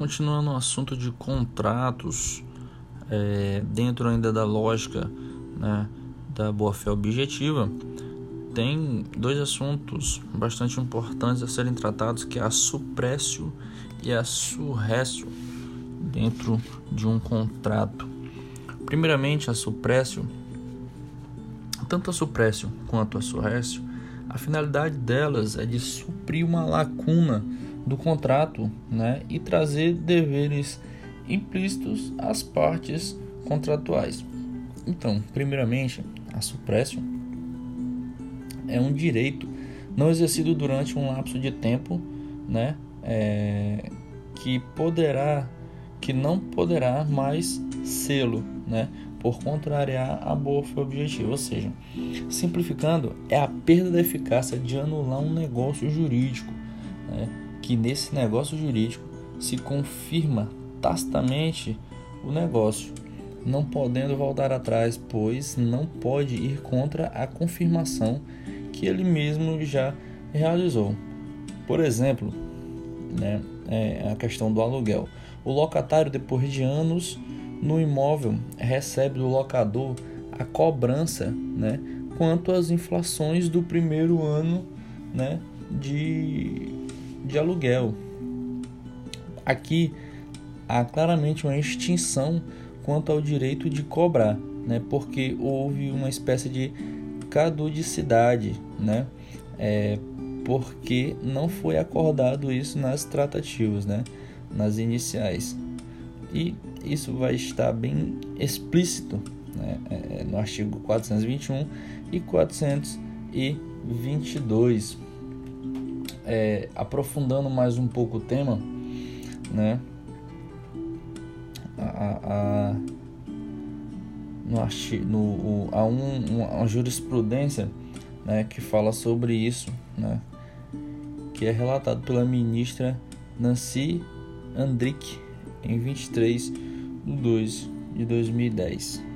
continuando o assunto de contratos, é, dentro ainda da lógica né, da boa-fé objetiva, tem dois assuntos bastante importantes a serem tratados, que é a suprécio e a surrécio dentro de um contrato. Primeiramente, a suprécio, tanto a suprécio quanto a surrécio, a finalidade delas é de suprir uma lacuna do contrato né, e trazer deveres implícitos às partes contratuais. Então, primeiramente, a suprécio é um direito não exercido durante um lapso de tempo, né, é, que poderá, que não poderá mais sê-lo, né, por contrariar a boa fé objetiva. Ou seja, simplificando, é a perda da eficácia de anular um negócio jurídico, né, que nesse negócio jurídico se confirma tacitamente o negócio, não podendo voltar atrás, pois não pode ir contra a confirmação que ele mesmo já realizou. Por exemplo, né, é a questão do aluguel. O locatário, depois de anos no imóvel, recebe do locador a cobrança né, quanto às inflações do primeiro ano né, de, de aluguel. Aqui há claramente uma extinção quanto ao direito de cobrar, né, porque houve uma espécie de caducidade, né, é, porque não foi acordado isso nas tratativas, né, nas iniciais. E isso vai estar bem explícito né, é, no artigo 421 e 422. É, aprofundando mais um pouco o tema, né, a, a, no, no, há um, uma jurisprudência né, que fala sobre isso, né, que é relatado pela ministra Nancy Andrick em 23 de 2 de 2010.